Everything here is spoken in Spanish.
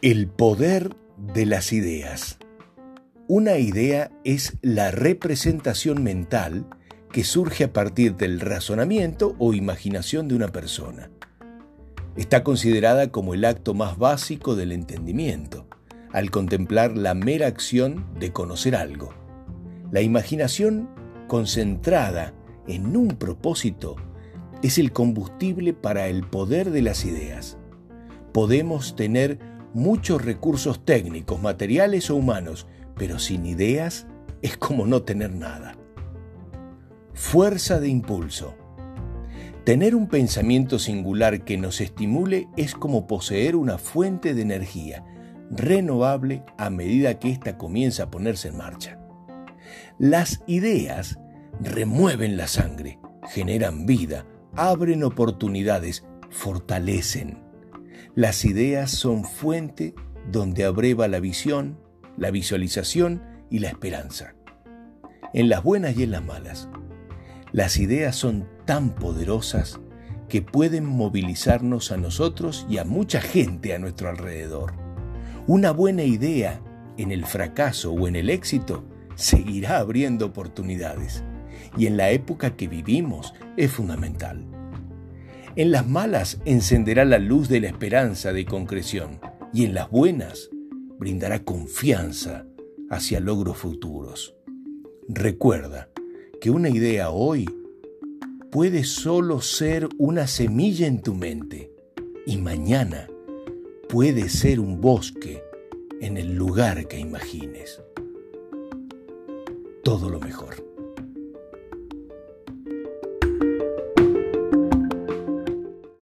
El poder de las ideas. Una idea es la representación mental que surge a partir del razonamiento o imaginación de una persona. Está considerada como el acto más básico del entendimiento, al contemplar la mera acción de conocer algo. La imaginación concentrada en un propósito es el combustible para el poder de las ideas. Podemos tener muchos recursos técnicos, materiales o humanos, pero sin ideas es como no tener nada. Fuerza de impulso. Tener un pensamiento singular que nos estimule es como poseer una fuente de energía renovable a medida que ésta comienza a ponerse en marcha. Las ideas remueven la sangre, generan vida, abren oportunidades, fortalecen. Las ideas son fuente donde abreva la visión, la visualización y la esperanza. En las buenas y en las malas. Las ideas son tan poderosas que pueden movilizarnos a nosotros y a mucha gente a nuestro alrededor. Una buena idea en el fracaso o en el éxito seguirá abriendo oportunidades y en la época que vivimos es fundamental. En las malas encenderá la luz de la esperanza de concreción y en las buenas brindará confianza hacia logros futuros. Recuerda que una idea hoy puede solo ser una semilla en tu mente y mañana puede ser un bosque en el lugar que imagines. Todo lo mejor.